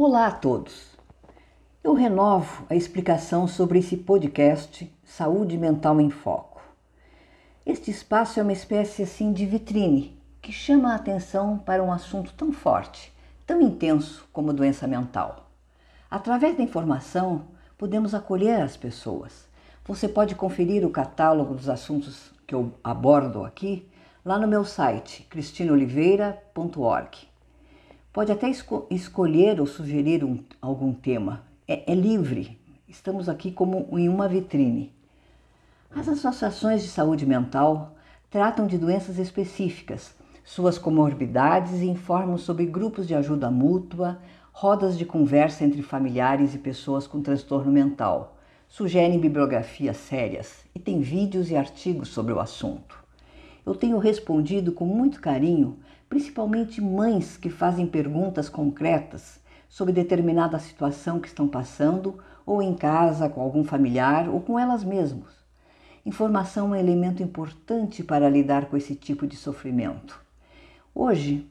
Olá a todos! Eu renovo a explicação sobre esse podcast Saúde Mental em Foco. Este espaço é uma espécie assim de vitrine que chama a atenção para um assunto tão forte, tão intenso como doença mental. Através da informação, podemos acolher as pessoas. Você pode conferir o catálogo dos assuntos que eu abordo aqui lá no meu site cristineoliveira.org. Pode até esco escolher ou sugerir um, algum tema. É, é livre. Estamos aqui como em uma vitrine. As associações de saúde mental tratam de doenças específicas, suas comorbidades e informam sobre grupos de ajuda mútua, rodas de conversa entre familiares e pessoas com transtorno mental. Sugerem bibliografias sérias e tem vídeos e artigos sobre o assunto. Eu tenho respondido com muito carinho principalmente mães que fazem perguntas concretas sobre determinada situação que estão passando, ou em casa com algum familiar, ou com elas mesmas. Informação é um elemento importante para lidar com esse tipo de sofrimento. Hoje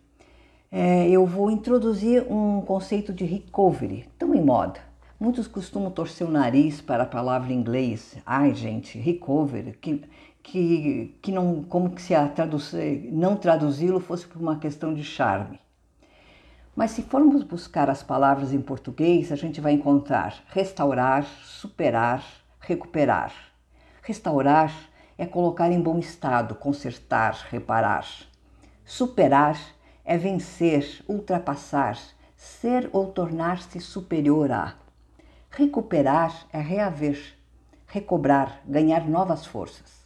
é, eu vou introduzir um conceito de recovery, tão em moda. Muitos costumam torcer o nariz para a palavra em inglês. Ai, gente, recovery, que que, que não, como que se a traduzir, não traduzi-lo fosse por uma questão de charme. Mas se formos buscar as palavras em português, a gente vai encontrar restaurar, superar, recuperar. Restaurar é colocar em bom estado, consertar, reparar. Superar é vencer, ultrapassar, ser ou tornar-se superior a. Recuperar é reaver, recobrar, ganhar novas forças.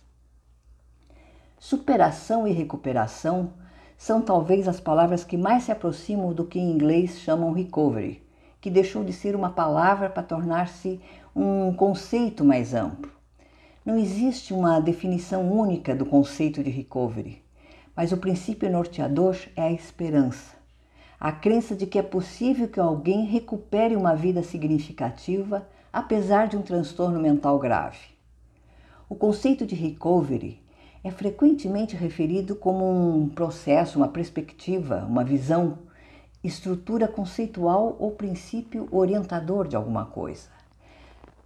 Superação e recuperação são talvez as palavras que mais se aproximam do que em inglês chamam recovery, que deixou de ser uma palavra para tornar-se um conceito mais amplo. Não existe uma definição única do conceito de recovery, mas o princípio norteador é a esperança. A crença de que é possível que alguém recupere uma vida significativa apesar de um transtorno mental grave. O conceito de recovery é frequentemente referido como um processo, uma perspectiva, uma visão, estrutura conceitual ou princípio orientador de alguma coisa.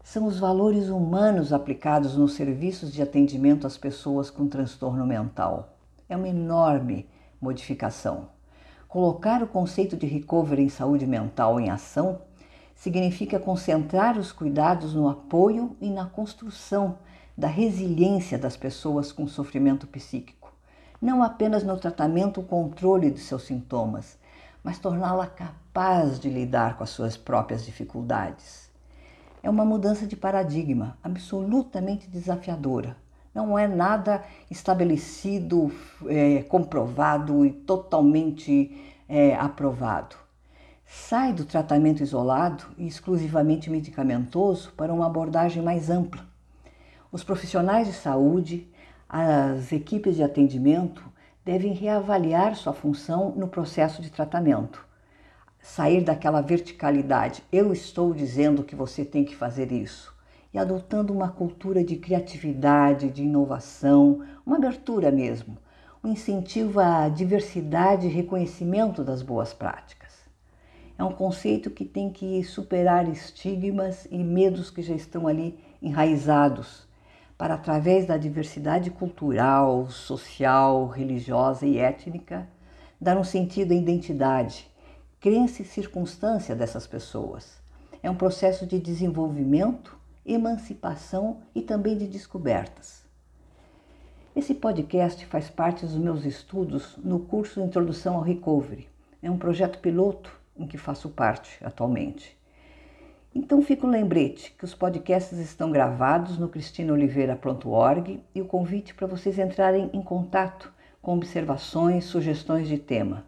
São os valores humanos aplicados nos serviços de atendimento às pessoas com transtorno mental. É uma enorme modificação. Colocar o conceito de recovery em saúde mental em ação significa concentrar os cuidados no apoio e na construção da resiliência das pessoas com sofrimento psíquico, não apenas no tratamento ou controle de seus sintomas, mas torná-la capaz de lidar com as suas próprias dificuldades. É uma mudança de paradigma absolutamente desafiadora. Não é nada estabelecido, é, comprovado e totalmente é, aprovado. Sai do tratamento isolado e exclusivamente medicamentoso para uma abordagem mais ampla os profissionais de saúde, as equipes de atendimento devem reavaliar sua função no processo de tratamento. Sair daquela verticalidade, eu estou dizendo que você tem que fazer isso, e adotando uma cultura de criatividade, de inovação, uma abertura mesmo, um incentivo à diversidade e reconhecimento das boas práticas. É um conceito que tem que superar estigmas e medos que já estão ali enraizados para, através da diversidade cultural, social, religiosa e étnica, dar um sentido à identidade, crença e circunstância dessas pessoas. É um processo de desenvolvimento, emancipação e também de descobertas. Esse podcast faz parte dos meus estudos no curso Introdução ao Recovery. É um projeto piloto em que faço parte atualmente. Então fica o lembrete que os podcasts estão gravados no cristinoliveira.org e o convite para vocês entrarem em contato com observações, sugestões de tema.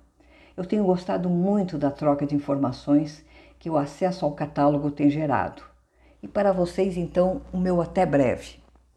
Eu tenho gostado muito da troca de informações que o acesso ao catálogo tem gerado. E para vocês, então, o meu até breve.